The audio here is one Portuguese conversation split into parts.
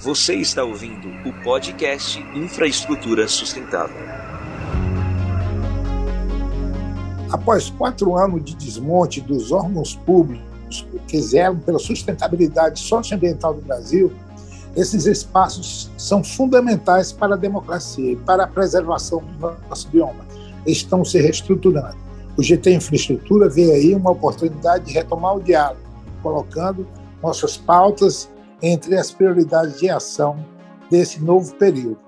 Você está ouvindo o podcast Infraestrutura Sustentável. Após quatro anos de desmonte dos órgãos públicos que zelam pela sustentabilidade socioambiental do Brasil, esses espaços são fundamentais para a democracia e para a preservação do nosso bioma. Estão se reestruturando. O GT Infraestrutura vê aí uma oportunidade de retomar o diálogo, colocando nossas pautas entre as prioridades de ação desse novo período.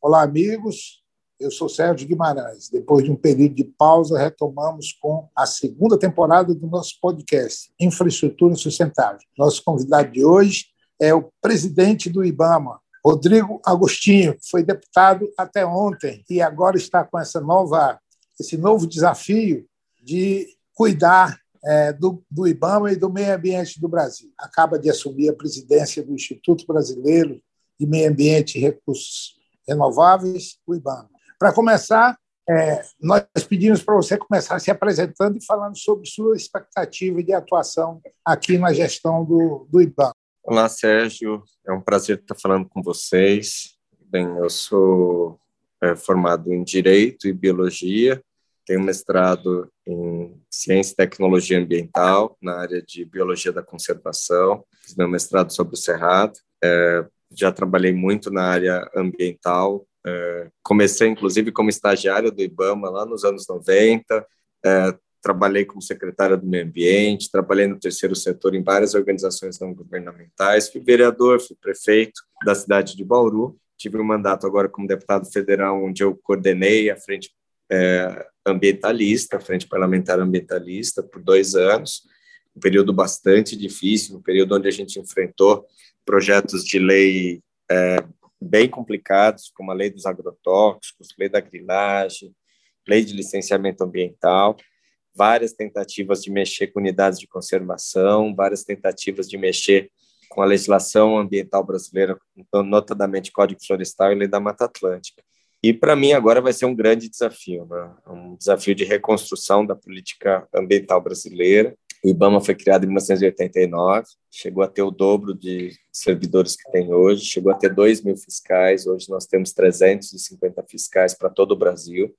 Olá, amigos. Eu sou Sérgio Guimarães. Depois de um período de pausa, retomamos com a segunda temporada do nosso podcast, Infraestrutura Sustentável. Nosso convidado de hoje é o presidente do IBAMA, Rodrigo Agostinho, que foi deputado até ontem e agora está com essa nova, esse novo desafio de cuidar é, do, do IBAMA e do meio ambiente do Brasil. Acaba de assumir a presidência do Instituto Brasileiro de Meio Ambiente e Recursos Renováveis, o IBAMA. Para começar, é, nós pedimos para você começar se apresentando e falando sobre sua expectativa de atuação aqui na gestão do, do IBAMA. Olá, Sérgio. É um prazer estar falando com vocês. Bem, eu sou é, formado em Direito e Biologia tenho mestrado em Ciência e Tecnologia Ambiental, na área de Biologia da Conservação, fiz meu mestrado sobre o Cerrado, é, já trabalhei muito na área ambiental, é, comecei inclusive como estagiário do IBAMA lá nos anos 90, é, trabalhei como secretária do meio ambiente, trabalhei no terceiro setor em várias organizações não governamentais, fui vereador, fui prefeito da cidade de Bauru, tive um mandato agora como deputado federal, onde eu coordenei a frente é, ambientalista, Frente Parlamentar Ambientalista, por dois anos, um período bastante difícil, um período onde a gente enfrentou projetos de lei é, bem complicados, como a lei dos agrotóxicos, lei da grilagem, lei de licenciamento ambiental, várias tentativas de mexer com unidades de conservação, várias tentativas de mexer com a legislação ambiental brasileira, notadamente Código Florestal e Lei da Mata Atlântica. E para mim agora vai ser um grande desafio, né? um desafio de reconstrução da política ambiental brasileira. O IBAMA foi criado em 1989, chegou a ter o dobro de servidores que tem hoje, chegou a ter 2 mil fiscais, hoje nós temos 350 fiscais para todo o Brasil.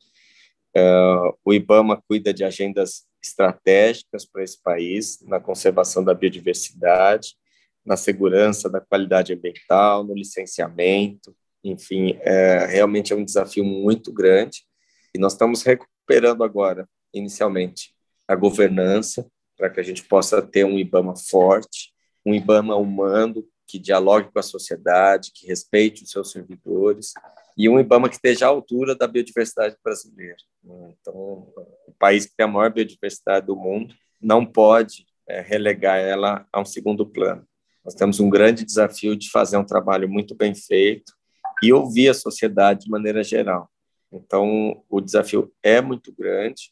Uh, o IBAMA cuida de agendas estratégicas para esse país, na conservação da biodiversidade, na segurança da qualidade ambiental, no licenciamento, enfim, é, realmente é um desafio muito grande e nós estamos recuperando agora, inicialmente, a governança para que a gente possa ter um IBAMA forte, um IBAMA humano que dialogue com a sociedade, que respeite os seus servidores e um IBAMA que esteja à altura da biodiversidade brasileira. Né? Então, o país que tem a maior biodiversidade do mundo não pode é, relegar ela a um segundo plano. Nós temos um grande desafio de fazer um trabalho muito bem feito, e ouvir a sociedade de maneira geral. Então, o desafio é muito grande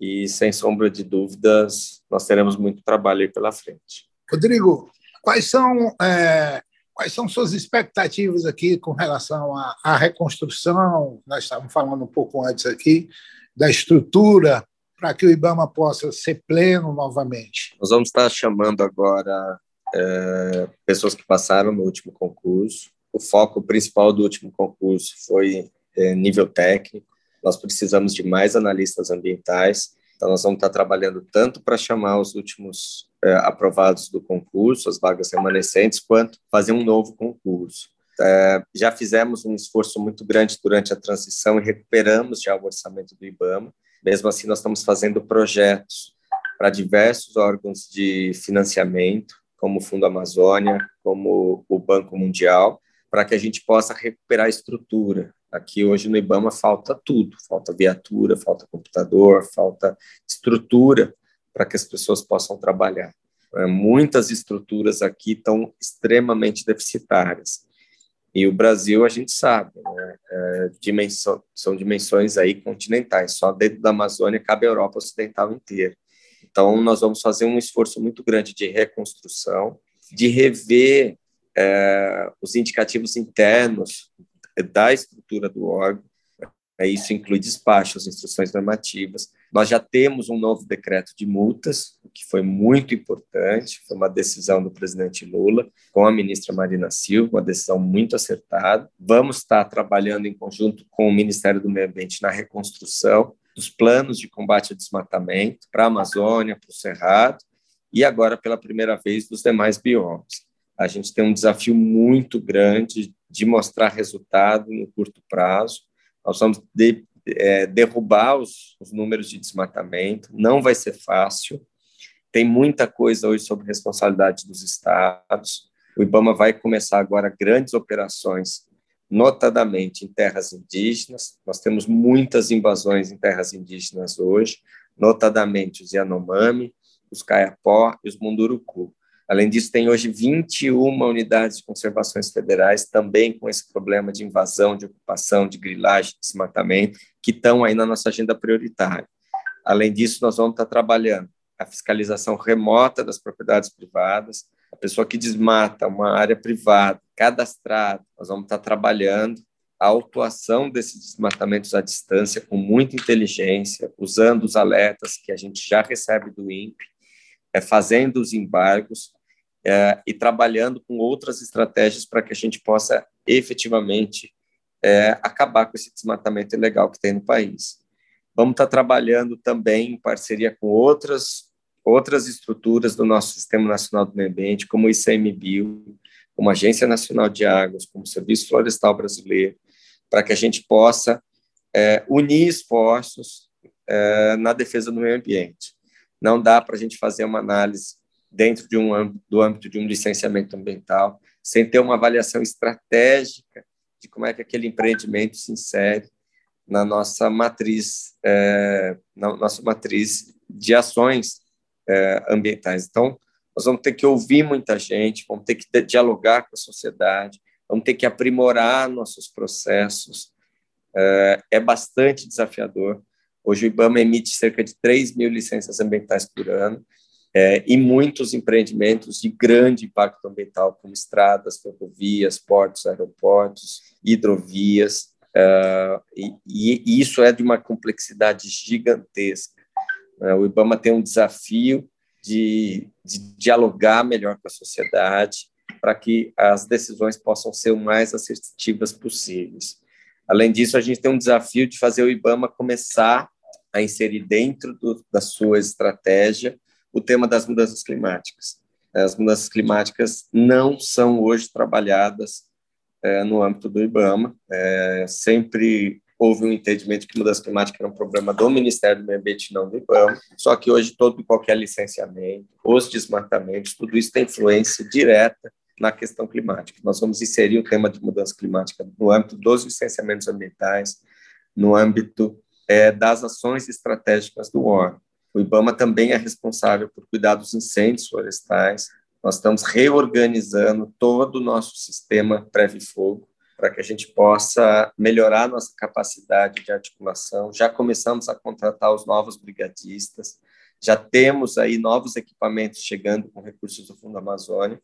e, sem sombra de dúvidas, nós teremos muito trabalho aí pela frente. Rodrigo, quais são, é, quais são suas expectativas aqui com relação à, à reconstrução? Nós estávamos falando um pouco antes aqui da estrutura para que o IBAMA possa ser pleno novamente. Nós vamos estar chamando agora é, pessoas que passaram no último concurso, o foco principal do último concurso foi é, nível técnico. Nós precisamos de mais analistas ambientais. Então, nós vamos estar trabalhando tanto para chamar os últimos é, aprovados do concurso, as vagas remanescentes, quanto fazer um novo concurso. É, já fizemos um esforço muito grande durante a transição e recuperamos já o orçamento do IBAMA. Mesmo assim, nós estamos fazendo projetos para diversos órgãos de financiamento, como o Fundo Amazônia, como o Banco Mundial, para que a gente possa recuperar a estrutura. Aqui hoje no IBAMA falta tudo, falta viatura, falta computador, falta estrutura para que as pessoas possam trabalhar. É, muitas estruturas aqui estão extremamente deficitárias. E o Brasil, a gente sabe, né, é, dimensão, são dimensões aí continentais, só dentro da Amazônia cabe a Europa Ocidental inteira. Então, nós vamos fazer um esforço muito grande de reconstrução, de rever é, os indicativos internos da estrutura do órgão, é, isso inclui despachos, instruções normativas, Nós já temos um novo decreto de multas, que foi muito importante, foi uma decisão do presidente Lula com a ministra Marina Silva, uma decisão muito acertada. Vamos estar trabalhando em conjunto com o Ministério do Meio Ambiente na reconstrução dos planos de combate ao desmatamento para a Amazônia, para o Cerrado, e agora, pela primeira vez, dos demais biomas. A gente tem um desafio muito grande de mostrar resultado no curto prazo. Nós vamos de, é, derrubar os, os números de desmatamento, não vai ser fácil. Tem muita coisa hoje sobre responsabilidade dos estados. O IBAMA vai começar agora grandes operações, notadamente em terras indígenas. Nós temos muitas invasões em terras indígenas hoje, notadamente os Yanomami, os Caiapó e os Munduruku. Além disso, tem hoje 21 unidades de conservações federais também com esse problema de invasão, de ocupação, de grilagem, de desmatamento, que estão aí na nossa agenda prioritária. Além disso, nós vamos estar trabalhando a fiscalização remota das propriedades privadas, a pessoa que desmata uma área privada, cadastrada, nós vamos estar trabalhando a autuação desses desmatamentos à distância com muita inteligência, usando os alertas que a gente já recebe do INPE, é, fazendo os embargos é, e trabalhando com outras estratégias para que a gente possa efetivamente é, acabar com esse desmatamento ilegal que tem no país. Vamos estar trabalhando também em parceria com outras outras estruturas do nosso Sistema Nacional do Meio Ambiente, como o ICMBio, como a Agência Nacional de Águas, como o Serviço Florestal Brasileiro, para que a gente possa é, unir esforços é, na defesa do meio ambiente. Não dá para a gente fazer uma análise dentro de um do âmbito de um licenciamento ambiental sem ter uma avaliação estratégica de como é que aquele empreendimento se insere na nossa matriz, é, na nossa matriz de ações é, ambientais. Então, nós vamos ter que ouvir muita gente, vamos ter que dialogar com a sociedade, vamos ter que aprimorar nossos processos. É, é bastante desafiador. Hoje o IBAMA emite cerca de 3 mil licenças ambientais por ano é, e muitos empreendimentos de grande impacto ambiental, como estradas, ferrovias, portos, aeroportos, hidrovias, é, e, e, isso é de uma complexidade gigantesca. É, o IBAMA tem um desafio de, de dialogar melhor com a sociedade para que as decisões possam ser o mais assertivas possíveis. Além disso, a gente tem um desafio de fazer o IBAMA começar a inserir dentro do, da sua estratégia o tema das mudanças climáticas. As mudanças climáticas não são hoje trabalhadas é, no âmbito do IBAMA. É, sempre houve um entendimento que mudança climática era um problema do Ministério do Meio Ambiente, não do IBAMA. Só que hoje todo e qualquer licenciamento, os desmatamentos, tudo isso tem influência direta na questão climática. Nós vamos inserir o tema de mudança climática no âmbito dos licenciamentos ambientais, no âmbito é, das ações estratégicas do órgão. O IBAMA também é responsável por cuidar dos incêndios florestais. Nós estamos reorganizando todo o nosso sistema prévio-fogo para que a gente possa melhorar nossa capacidade de articulação. Já começamos a contratar os novos brigadistas, já temos aí novos equipamentos chegando com recursos do Fundo Amazônia,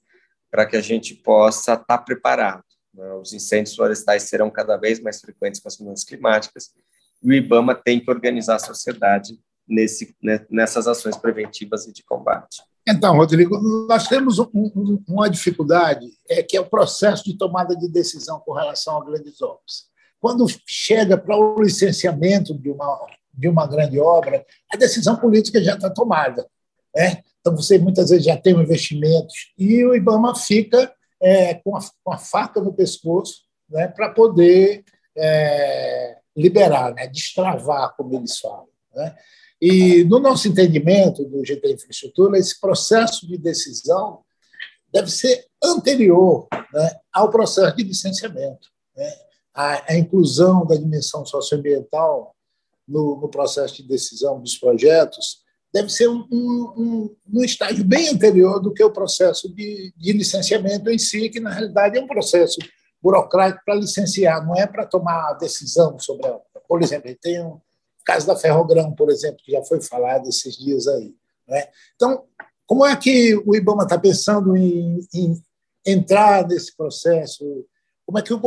para que a gente possa estar preparado. Né? Os incêndios florestais serão cada vez mais frequentes com as mudanças climáticas, e o IBAMA tem que organizar a sociedade nesse, né, nessas ações preventivas e de combate. Então, Rodrigo, nós temos um, um, uma dificuldade, é que é o processo de tomada de decisão com relação a grandes obras. Quando chega para o licenciamento de uma, de uma grande obra, a decisão política já está tomada. Né? Então, você muitas vezes já tem investimentos e o IBAMA fica é, com, a, com, a, faca no pescoço né, para poder é, liberar, né, destravar, como eles falam. Né? E, no nosso entendimento do GT Infraestrutura, esse processo de decisão deve ser anterior né, ao processo de licenciamento. Né? A, a, inclusão da dimensão socioambiental no, no, processo de decisão dos projetos deve ser um, um, um, estágio bem anterior do que o processo de, de licenciamento em si, que, na realidade, é um processo burocrático para licenciar, não é para tomar decisão sobre a. Por exemplo, tem um, caso da Ferrogrão, por exemplo, que já foi falado esses dias aí. Né? Então, como é que o IBAMA está pensando em, em, entrar nesse processo? Como é que o,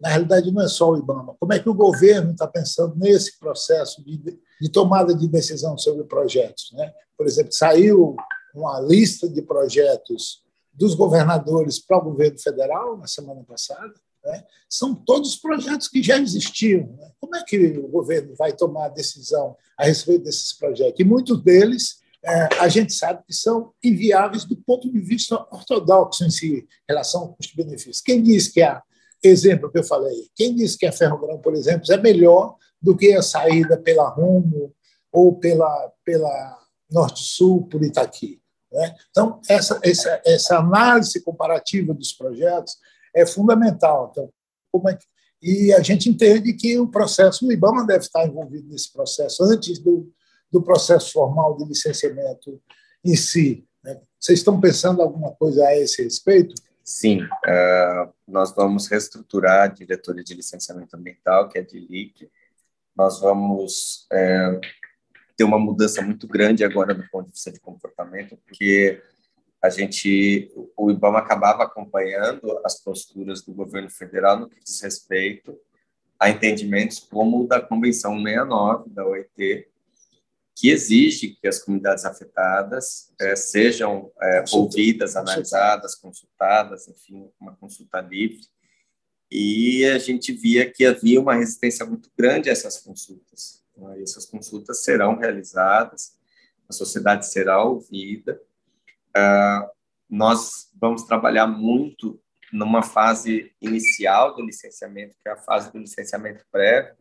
na realidade não é só o IBAMA, como é que o governo está pensando nesse processo de, de tomada de decisão sobre projetos. Né? Por exemplo, saiu uma lista de projetos dos governadores para o governo federal na semana passada. Né? São todos projetos que já existiam. Né? Como é que o governo vai tomar a decisão a respeito desses projetos? E muitos deles é, a gente sabe que são inviáveis do ponto de vista ortodoxo em si, em relação ao custo-benefício. Quem diz que a exemplo que eu falei, quem diz que a Ferrogrão, por exemplo, é melhor do que a saída pela Rumo ou pela, pela Norte-Sul por Itaqui? Né? Então, essa, essa, essa análise comparativa dos projetos é fundamental. Então, como é que, e a gente entende que o processo, o IBAMA deve estar envolvido nesse processo antes do, do processo formal de licenciamento em si. Né? Vocês estão pensando alguma coisa a esse respeito? Sim, uh, nós vamos reestruturar a diretoria de licenciamento ambiental, que é a DILIC. Nós vamos é, ter uma mudança muito grande agora do ponto de vista de comportamento, porque a gente, o IBAMA acabava acompanhando as posturas do governo federal no que diz respeito a entendimentos como o da Convenção 69 da OIT, que exige que as comunidades afetadas é, sejam é, ouvidas, analisadas, consultadas, enfim, uma consulta livre. E a gente via que havia uma resistência muito grande a essas consultas. Essas consultas serão realizadas, a sociedade será ouvida. Uh, nós vamos trabalhar muito numa fase inicial do licenciamento, que é a fase do licenciamento prévio,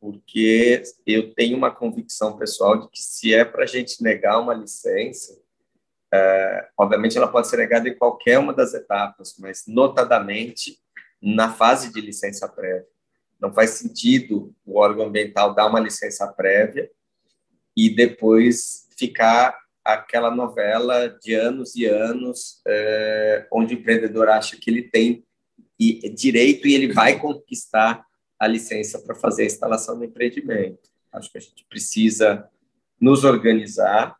porque eu tenho uma convicção pessoal de que se é para a gente negar uma licença, é, obviamente ela pode ser negada em qualquer uma das etapas, mas notadamente na fase de licença prévia. Não faz sentido o órgão ambiental dar uma licença prévia e depois ficar aquela novela de anos e anos, é, onde o empreendedor acha que ele tem direito e ele vai conquistar a licença para fazer a instalação do empreendimento. Acho que a gente precisa nos organizar.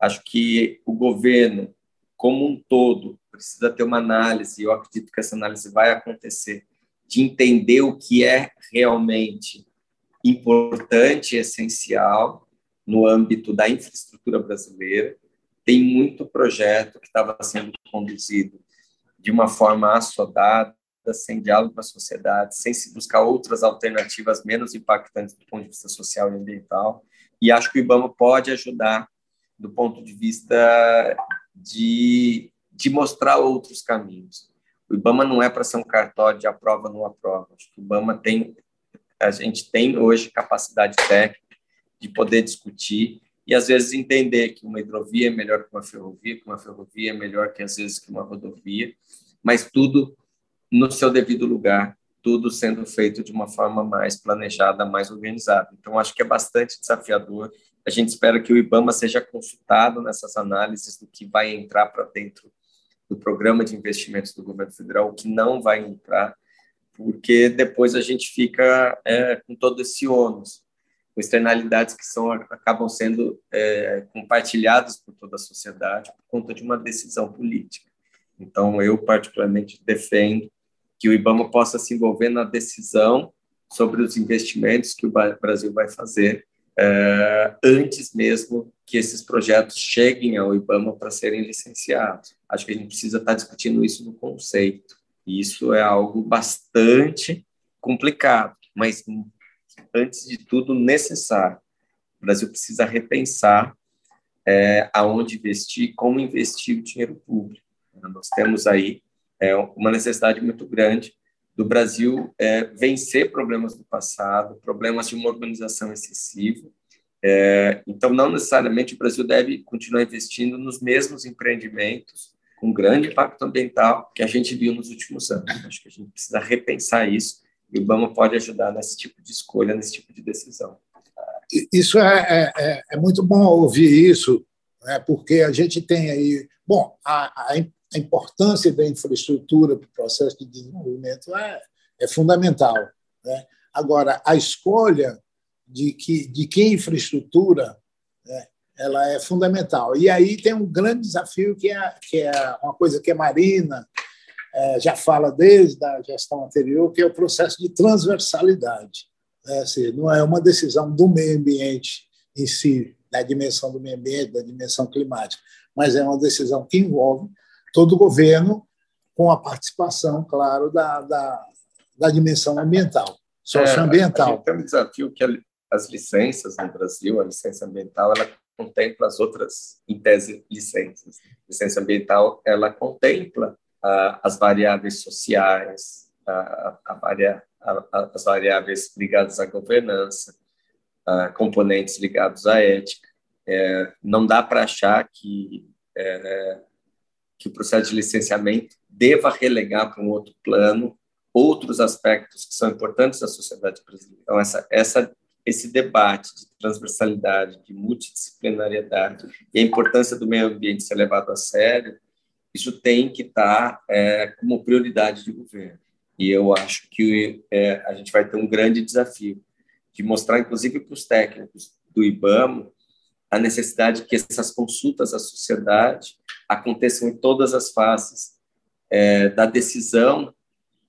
Acho que o governo, como um todo, precisa ter uma análise, e eu acredito que essa análise vai acontecer, de entender o que é realmente importante e essencial no âmbito da infraestrutura brasileira. Tem muito projeto que estava sendo conduzido de uma forma assodada, sem diálogo com a sociedade, sem se buscar outras alternativas menos impactantes do ponto de vista social e ambiental. E acho que o IBAMA pode ajudar do ponto de vista de, de mostrar outros caminhos. O IBAMA não é para ser um cartório de aprova não aprova. Acho que o IBAMA tem, a gente tem hoje capacidade técnica de poder discutir e às vezes entender que uma hidrovia é melhor que uma ferrovia, que uma ferrovia é melhor que às vezes que uma rodovia, mas tudo no seu devido lugar, tudo sendo feito de uma forma mais planejada, mais organizada. Então, acho que é bastante desafiador. A gente espera que o IBAMA seja consultado nessas análises do que vai entrar para dentro do programa de investimentos do governo federal, o que não vai entrar, porque depois a gente fica é, com todo esse ônus, com externalidades que são, acabam sendo é, compartilhadas por toda a sociedade por conta de uma decisão política. Então, eu particularmente defendo que o IBAMA possa se envolver na decisão sobre os investimentos que o Brasil vai fazer é, antes mesmo que esses projetos cheguem ao IBAMA para serem licenciados. Acho que a gente precisa estar discutindo isso no conceito. E isso é algo bastante complicado, mas antes de tudo necessário. O Brasil precisa repensar é, aonde investir, como investir o dinheiro público. Nós temos aí é uma necessidade muito grande do Brasil é, vencer problemas do passado, problemas de uma urbanização excessiva. É, então, não necessariamente o Brasil deve continuar investindo nos mesmos empreendimentos com grande impacto ambiental que a gente viu nos últimos anos. Acho que a gente precisa repensar isso o Ibama pode ajudar nesse tipo de escolha, nesse tipo de decisão. Isso é, é, é, é muito bom ouvir isso, né, porque a gente tem aí. Bom, a, a importância da infraestrutura para o processo de desenvolvimento é, é fundamental. Né? Agora, a escolha de que, de que infraestrutura né, ela é fundamental. E aí tem um grande desafio que é, que é uma coisa que a Marina é, já fala desde a gestão anterior, que é o processo de transversalidade. Né? Assim, não é uma decisão do meio ambiente em si, da dimensão do meio ambiente, da dimensão climática, mas é uma decisão que envolve todo o governo, com a participação, claro, da, da, da dimensão ambiental, socioambiental. É, tem um desafio que as licenças no Brasil, a licença ambiental, ela contempla as outras, em tese, licenças. A licença ambiental, ela contempla as variáveis sociais, a, a, varia, a, as variáveis ligadas à governança, componentes ligados à ética. É, não dá para achar que, é, que o processo de licenciamento deva relegar para um outro plano outros aspectos que são importantes da sociedade brasileira. Então, essa, essa esse debate de transversalidade, de multidisciplinariedade e a importância do meio ambiente ser levado a sério, isso tem que estar é, como prioridade de governo. E eu acho que é, a gente vai ter um grande desafio de mostrar, inclusive para os técnicos do IBAMA, a necessidade que essas consultas à sociedade aconteçam em todas as fases é, da decisão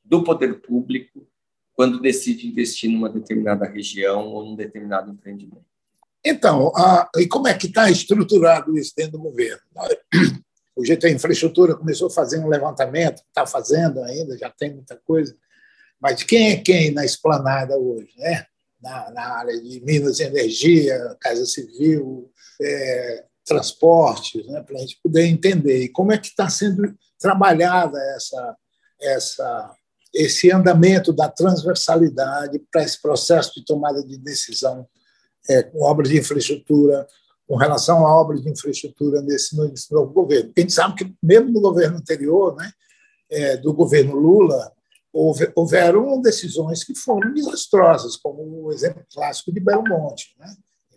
do poder público quando decide investir numa determinada região ou num determinado empreendimento. Então, a, e como é que está estruturado isso dentro do governo? O GT Infraestrutura começou a fazer um levantamento, está fazendo ainda, já tem muita coisa, mas quem é quem na esplanada hoje? Né? Na, na área de Minas e Energia, Casa Civil, é, transportes, né? para a gente poder entender. E como é que está sendo trabalhada essa, essa esse andamento da transversalidade para esse processo de tomada de decisão é, com obras de infraestrutura, com relação a obras de infraestrutura nesse, novo governo. A gente sabe que, mesmo no governo anterior, né, é, do governo Lula, houve, houveram decisões que foram desastrosas, como o exemplo clássico de Belo Monte. Né?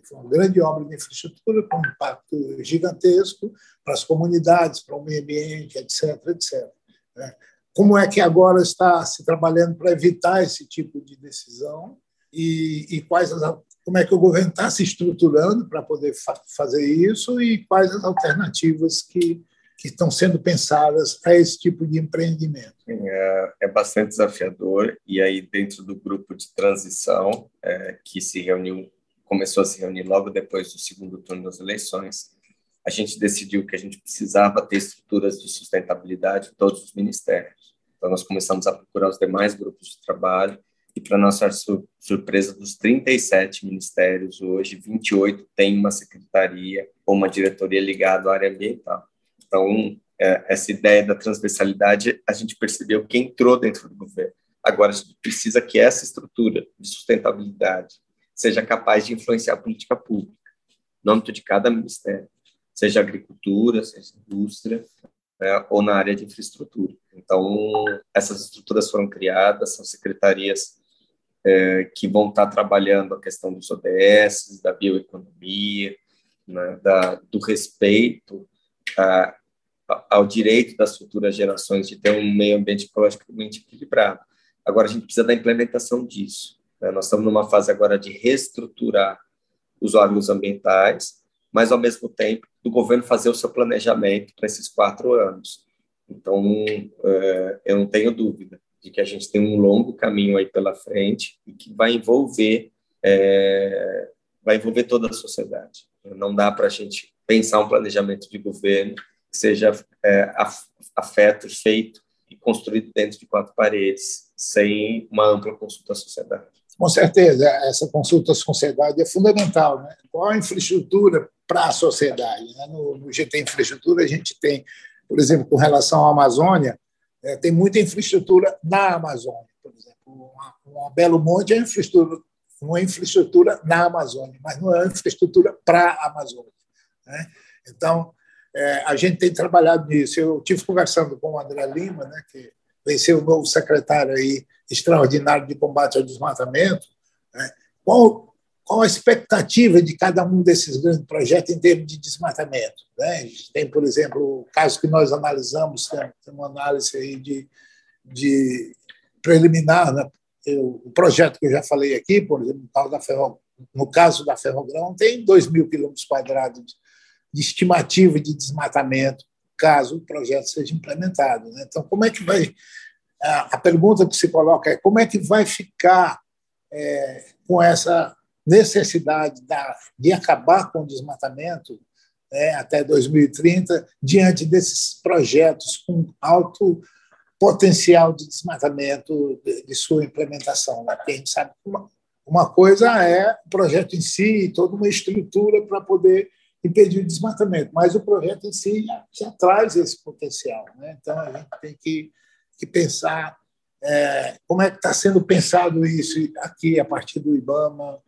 Foi uma grande obra de infraestrutura com um impacto gigantesco para as comunidades, para o meio ambiente, etc. etc. Né? como é que agora está se trabalhando para evitar esse tipo de decisão e, e quais as, como é que o governo está se estruturando para poder fa fazer isso e quais as alternativas que, que estão sendo pensadas para esse tipo de empreendimento. É, é, bastante desafiador e aí dentro do grupo de transição é, que se reuniu começou a se reunir logo depois do segundo turno das eleições a gente decidiu que a gente precisava ter estruturas de sustentabilidade em todos os ministérios. Então, nós começamos a procurar os demais grupos de trabalho e, para nossa surpresa, dos 37 ministérios, hoje, 28 têm uma secretaria ou uma diretoria ligada à área ambiental. Então, é, essa ideia da transversalidade, a gente percebeu que entrou dentro do governo. Agora, a gente precisa que essa estrutura de sustentabilidade seja capaz de influenciar a política pública, no âmbito de cada ministério seja agricultura, seja indústria, né, ou na área de infraestrutura. Então, essas estruturas foram criadas, são secretarias é, que vão estar trabalhando a questão dos ODS, da bioeconomia, né, da, do respeito a, ao direito das futuras gerações de ter um meio ambiente ecologicamente equilibrado. Agora, a gente precisa da implementação disso. Né? Nós estamos numa fase agora de reestruturar os órgãos ambientais, mas, ao mesmo tempo, do governo fazer o seu planejamento para esses quatro anos. Então, é, eu não tenho dúvida de que a gente tem um longo caminho aí pela frente e que vai envolver é, vai envolver toda a sociedade. Não dá para a gente pensar um planejamento de governo que seja é, afeto, feito e construído dentro de quatro paredes, sem uma ampla consulta à sociedade. Com certeza, essa consulta à sociedade é fundamental. Né? Qual a infraestrutura para a sociedade? Né? No, no GT Infraestrutura, a gente tem, por exemplo, com relação à Amazônia, é, tem muita infraestrutura na Amazônia. Por exemplo, uma Belo Monte é infraestrutura, uma infraestrutura na Amazônia, mas não é infraestrutura para a Amazônia. Né? Então, é, a gente tem trabalhado nisso. Eu tive conversando com o André Lima, né, que venceu o novo secretário aí extraordinário de combate ao desmatamento, né? qual, qual a expectativa de cada um desses grandes projetos em termos de desmatamento? Né? Tem, por exemplo, o caso que nós analisamos, tem uma análise aí de, de preliminar, né? o projeto que eu já falei aqui, por exemplo, no caso da, Ferro, no caso da Ferrogrão, tem 2 mil quilômetros quadrados de estimativa de desmatamento, caso o projeto seja implementado. Né? Então, como é que vai a pergunta que se coloca é como é que vai ficar é, com essa necessidade da, de acabar com o desmatamento né, até 2030, diante desses projetos com alto potencial de desmatamento de, de sua implementação. Né? Porque sabe uma, uma coisa é o projeto em si, toda uma estrutura para poder impedir o desmatamento, mas o projeto em si já, já traz esse potencial. Né? Então, a gente tem que, que pensar é, como é que está sendo pensado isso aqui a partir do IBAMA,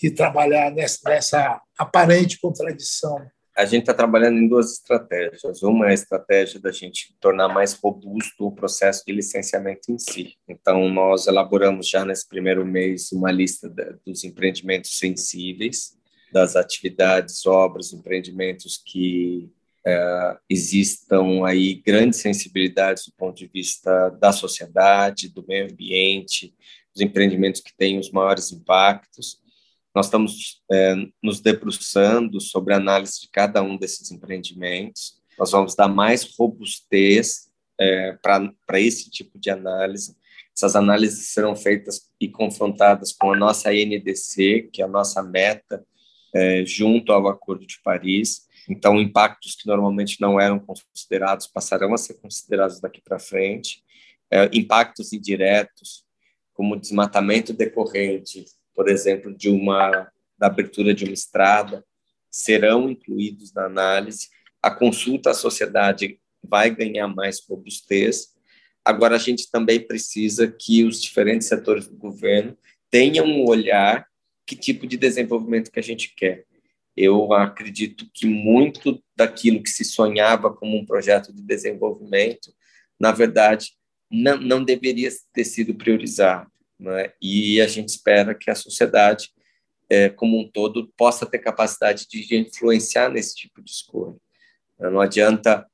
de trabalhar nessa, nessa aparente contradição a gente está trabalhando em duas estratégias. Uma é a estratégia da gente tornar mais robusto o processo de licenciamento em si. Então, nós elaboramos já nesse primeiro mês uma lista dos empreendimentos sensíveis, das atividades, obras, empreendimentos que é, existam aí grandes sensibilidades do ponto de vista da sociedade, do meio ambiente, os empreendimentos que têm os maiores impactos nós estamos é, nos debruçando sobre a análise de cada um desses empreendimentos. Nós vamos dar mais robustez é, para esse tipo de análise. Essas análises serão feitas e confrontadas com a nossa NDC, que é a nossa meta, é, junto ao Acordo de Paris. Então, impactos que normalmente não eram considerados passarão a ser considerados daqui para frente. É, impactos indiretos, como desmatamento decorrente por exemplo, de uma da abertura de uma estrada, serão incluídos na análise. A consulta à sociedade vai ganhar mais robustez. Agora, a gente também precisa que os diferentes setores do governo tenham um olhar que tipo de desenvolvimento que a gente quer. Eu acredito que muito daquilo que se sonhava como um projeto de desenvolvimento, na verdade, não, não deveria ter sido priorizado né? e a gente espera que a sociedade é, como um todo possa ter capacidade de influenciar nesse tipo de escolha. Não adianta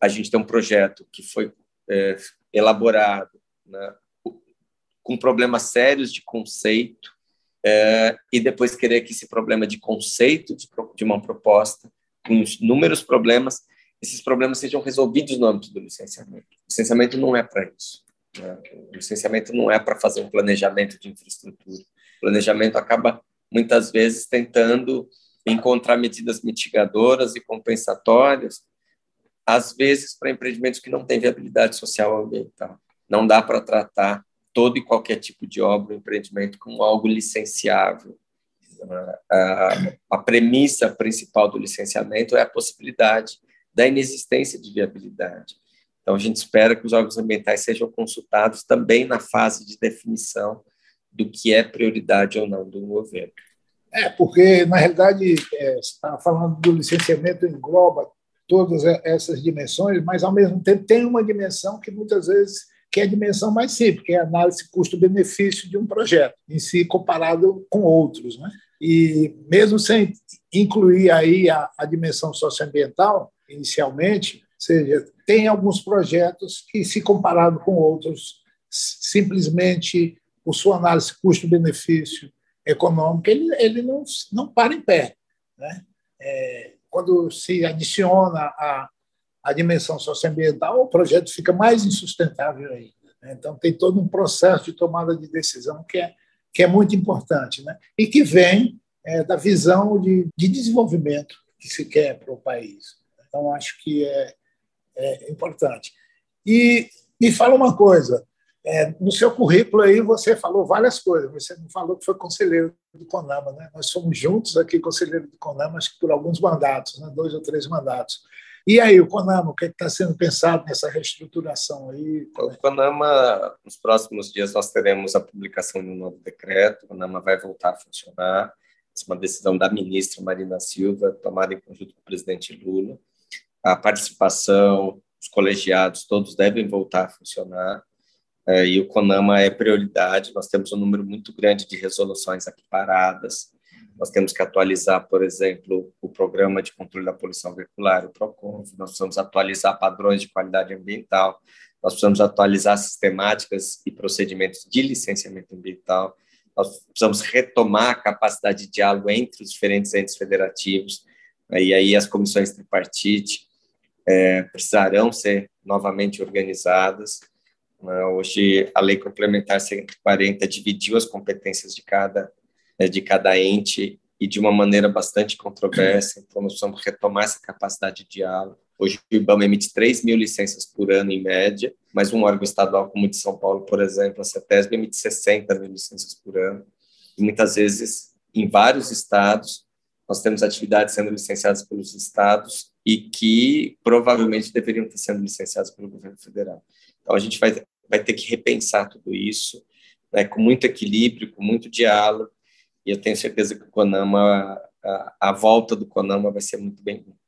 a gente ter um projeto que foi é, elaborado né, com problemas sérios de conceito é, e depois querer que esse problema de conceito de, de uma proposta, com inúmeros problemas, esses problemas sejam resolvidos no âmbito do licenciamento. O licenciamento não é para isso. Né? O licenciamento não é para fazer um planejamento de infraestrutura. O planejamento acaba, muitas vezes, tentando encontrar medidas mitigadoras e compensatórias, às vezes para empreendimentos que não têm viabilidade social ou ambiental. Não dá para tratar todo e qualquer tipo de obra ou empreendimento como algo licenciável. A, a premissa principal do licenciamento é a possibilidade da inexistência de viabilidade. Então, a gente espera que os órgãos ambientais sejam consultados também na fase de definição do que é prioridade ou não do governo. É, porque, na realidade, é, você está falando do licenciamento, engloba todas essas dimensões, mas, ao mesmo tempo, tem uma dimensão que muitas vezes que é a dimensão mais simples, que é a análise custo-benefício de um projeto, em si comparado com outros. Né? E mesmo sem incluir aí a, a dimensão socioambiental, inicialmente, seja, tem alguns projetos que, se comparado com outros, simplesmente por sua análise custo-benefício econômico, ele, ele não, não para em pé. Né? É, quando se adiciona a, a dimensão socioambiental, o projeto fica mais insustentável ainda. Né? Então, tem todo um processo de tomada de decisão que é, que é muito importante né? e que vem é, da visão de, de desenvolvimento que se quer para o país. Então, acho que é, é importante. E me fala uma coisa, é, no seu currículo aí você falou várias coisas, você não falou que foi conselheiro do CONAMA, né? Nós somos juntos aqui conselheiro do CONAMA, acho que por alguns mandatos, né? dois ou três mandatos. E aí, o CONAMA, o que é está sendo pensado nessa reestruturação aí? O CONAMA, nos próximos dias, nós teremos a publicação de um novo decreto, o CONAMA vai voltar a funcionar, é uma decisão da ministra Marina Silva, tomada em conjunto com o presidente Lula a participação, os colegiados, todos devem voltar a funcionar. É, e o CONAMA é prioridade. Nós temos um número muito grande de resoluções aqui paradas. Nós temos que atualizar, por exemplo, o programa de controle da poluição veicular, o PROCONV. Nós precisamos atualizar padrões de qualidade ambiental. Nós precisamos atualizar sistemáticas e procedimentos de licenciamento ambiental. Nós precisamos retomar a capacidade de diálogo entre os diferentes entes federativos. E aí as comissões tripartite, é, precisarão ser novamente organizadas. Né? Hoje, a Lei Complementar 140 dividiu as competências de cada, né, de cada ente e de uma maneira bastante controversa, então nós precisamos retomar essa capacidade de diálogo. Hoje o IBAMA emite 3 mil licenças por ano em média, mas um órgão estadual como o de São Paulo, por exemplo, a CETESB, emite 60 mil licenças por ano. E muitas vezes, em vários estados, nós temos atividades sendo licenciadas pelos estados e que provavelmente deveriam estar sendo licenciadas pelo governo federal. Então, a gente vai, vai ter que repensar tudo isso, né, com muito equilíbrio, com muito diálogo, e eu tenho certeza que o CONAMA, a, a volta do CONAMA vai ser muito bem-vinda.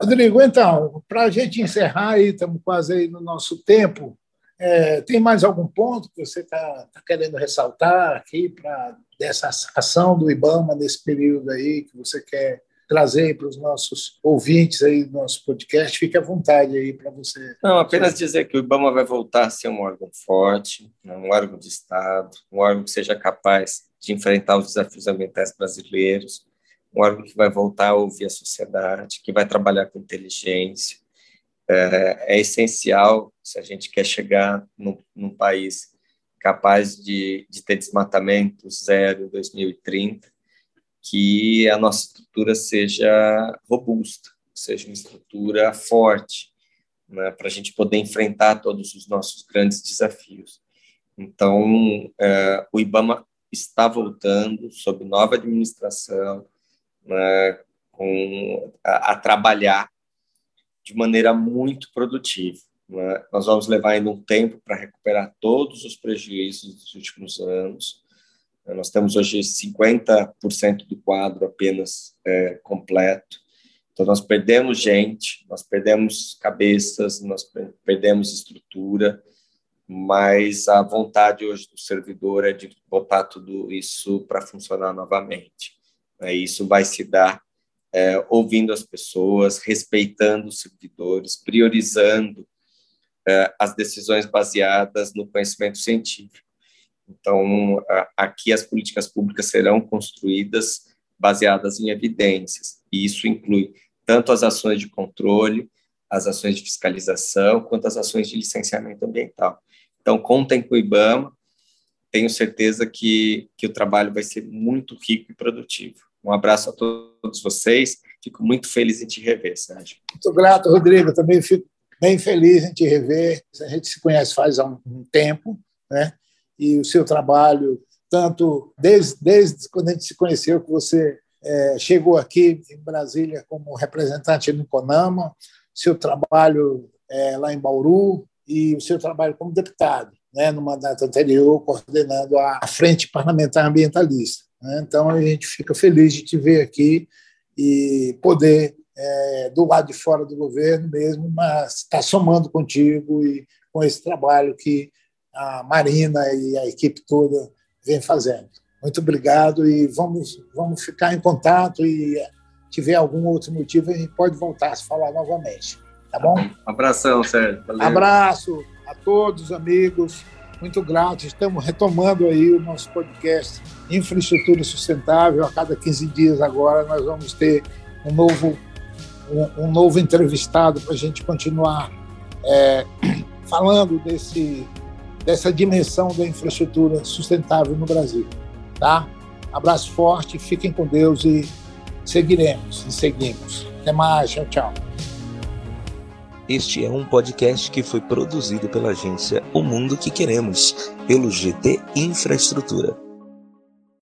Rodrigo, então, para a gente encerrar aí, estamos quase aí no nosso tempo, é, tem mais algum ponto que você está tá querendo ressaltar aqui para dessa ação do IBAMA nesse período aí que você quer trazer para os nossos ouvintes aí do nosso podcast? Fique à vontade aí para você. Não, apenas dizer que o IBAMA vai voltar a ser um órgão forte, né, um órgão de Estado, um órgão que seja capaz de enfrentar os desafios ambientais brasileiros, um órgão que vai voltar a ouvir a sociedade, que vai trabalhar com inteligência. É, é essencial se a gente quer chegar num, num país capaz de, de ter desmatamento zero em 2030, que a nossa estrutura seja robusta, seja uma estrutura forte, né, para a gente poder enfrentar todos os nossos grandes desafios. Então, é, o IBAMA está voltando sob nova administração, né, com, a, a, trabalhar de maneira muito produtiva. Né? Nós vamos levar ainda um tempo para recuperar todos os prejuízos dos últimos anos, nós temos hoje 50% do quadro apenas é, completo. Então, nós perdemos gente, nós perdemos cabeças, nós perdemos estrutura, mas a vontade hoje do servidor é de botar tudo isso para funcionar novamente. É, isso vai se dar é, ouvindo as pessoas, respeitando os servidores, priorizando é, as decisões baseadas no conhecimento científico. Então, aqui as políticas públicas serão construídas baseadas em evidências, e isso inclui tanto as ações de controle, as ações de fiscalização, quanto as ações de licenciamento ambiental. Então, contem com o IBAMA, tenho certeza que, que o trabalho vai ser muito rico e produtivo. Um abraço a todos vocês, fico muito feliz em te rever, Sérgio. Muito grato, Rodrigo, também fico bem feliz em te rever. A gente se conhece faz um, um tempo, né? E o seu trabalho, tanto desde, desde quando a gente se conheceu, que você é, chegou aqui em Brasília como representante no CONAMA, seu trabalho é, lá em Bauru e o seu trabalho como deputado, né, no mandato anterior, coordenando a Frente Parlamentar Ambientalista. Né? Então, a gente fica feliz de te ver aqui e poder, é, do lado de fora do governo mesmo, mas estar tá somando contigo e com esse trabalho que a Marina e a equipe toda vem fazendo. Muito obrigado e vamos, vamos ficar em contato e tiver algum outro motivo, a gente pode voltar a se falar novamente. Tá bom? abração, Sérgio. Valeu. Abraço a todos, amigos. Muito grato. Estamos retomando aí o nosso podcast Infraestrutura Sustentável. A cada 15 dias agora nós vamos ter um novo, um, um novo entrevistado para a gente continuar é, falando desse dessa dimensão da infraestrutura sustentável no Brasil. Tá? Abraço forte, fiquem com Deus e seguiremos e seguimos. Até mais, tchau, tchau. Este é um podcast que foi produzido pela agência O Mundo que Queremos, pelo GT Infraestrutura.